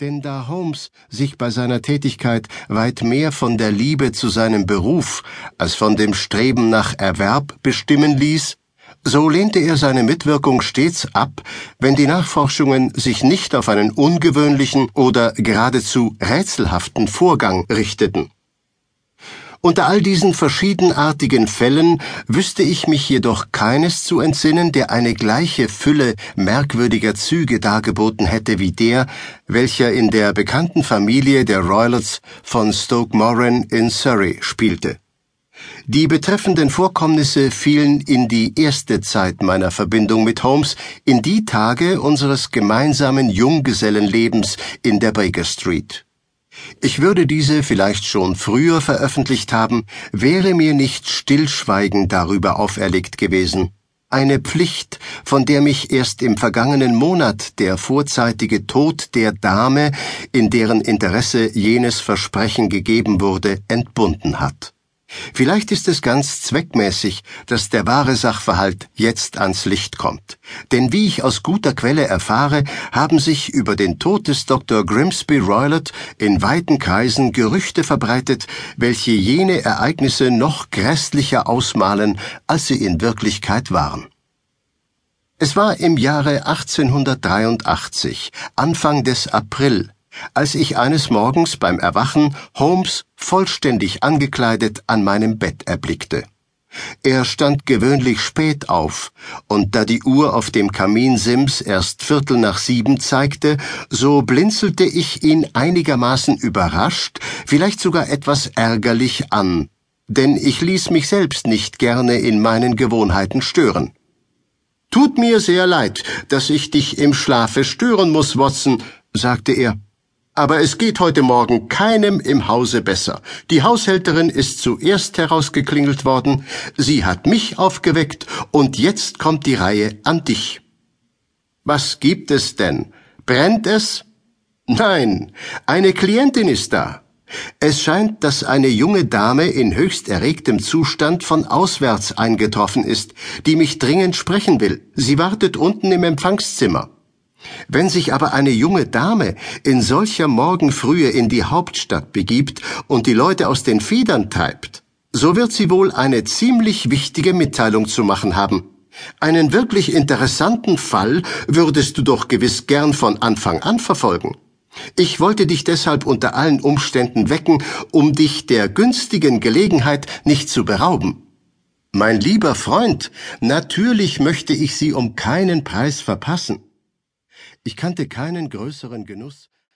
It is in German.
Denn da Holmes sich bei seiner Tätigkeit weit mehr von der Liebe zu seinem Beruf als von dem Streben nach Erwerb bestimmen ließ, so lehnte er seine Mitwirkung stets ab, wenn die Nachforschungen sich nicht auf einen ungewöhnlichen oder geradezu rätselhaften Vorgang richteten. Unter all diesen verschiedenartigen Fällen wüsste ich mich jedoch keines zu entsinnen, der eine gleiche Fülle merkwürdiger Züge dargeboten hätte wie der, welcher in der bekannten Familie der Roylotts von Stoke Moran in Surrey spielte. Die betreffenden Vorkommnisse fielen in die erste Zeit meiner Verbindung mit Holmes, in die Tage unseres gemeinsamen Junggesellenlebens in der Baker Street. Ich würde diese vielleicht schon früher veröffentlicht haben, wäre mir nicht Stillschweigen darüber auferlegt gewesen. Eine Pflicht, von der mich erst im vergangenen Monat der vorzeitige Tod der Dame, in deren Interesse jenes Versprechen gegeben wurde, entbunden hat. Vielleicht ist es ganz zweckmäßig, dass der wahre Sachverhalt jetzt ans Licht kommt. Denn wie ich aus guter Quelle erfahre, haben sich über den Tod des Dr. Grimsby Roylott in weiten Kreisen Gerüchte verbreitet, welche jene Ereignisse noch grässlicher ausmalen, als sie in Wirklichkeit waren. Es war im Jahre 1883, Anfang des April, als ich eines Morgens beim Erwachen Holmes vollständig angekleidet an meinem Bett erblickte. Er stand gewöhnlich spät auf, und da die Uhr auf dem Kaminsims erst Viertel nach sieben zeigte, so blinzelte ich ihn einigermaßen überrascht, vielleicht sogar etwas ärgerlich an, denn ich ließ mich selbst nicht gerne in meinen Gewohnheiten stören. Tut mir sehr leid, dass ich dich im Schlafe stören muss, Watson, sagte er. Aber es geht heute Morgen keinem im Hause besser. Die Haushälterin ist zuerst herausgeklingelt worden, sie hat mich aufgeweckt, und jetzt kommt die Reihe an dich. Was gibt es denn? Brennt es? Nein, eine Klientin ist da. Es scheint, dass eine junge Dame in höchst erregtem Zustand von auswärts eingetroffen ist, die mich dringend sprechen will. Sie wartet unten im Empfangszimmer. Wenn sich aber eine junge Dame in solcher Morgenfrühe in die Hauptstadt begibt und die Leute aus den Federn treibt, so wird sie wohl eine ziemlich wichtige Mitteilung zu machen haben. Einen wirklich interessanten Fall würdest du doch gewiss gern von Anfang an verfolgen. Ich wollte dich deshalb unter allen Umständen wecken, um dich der günstigen Gelegenheit nicht zu berauben. Mein lieber Freund, natürlich möchte ich sie um keinen Preis verpassen. Ich kannte keinen größeren Genuss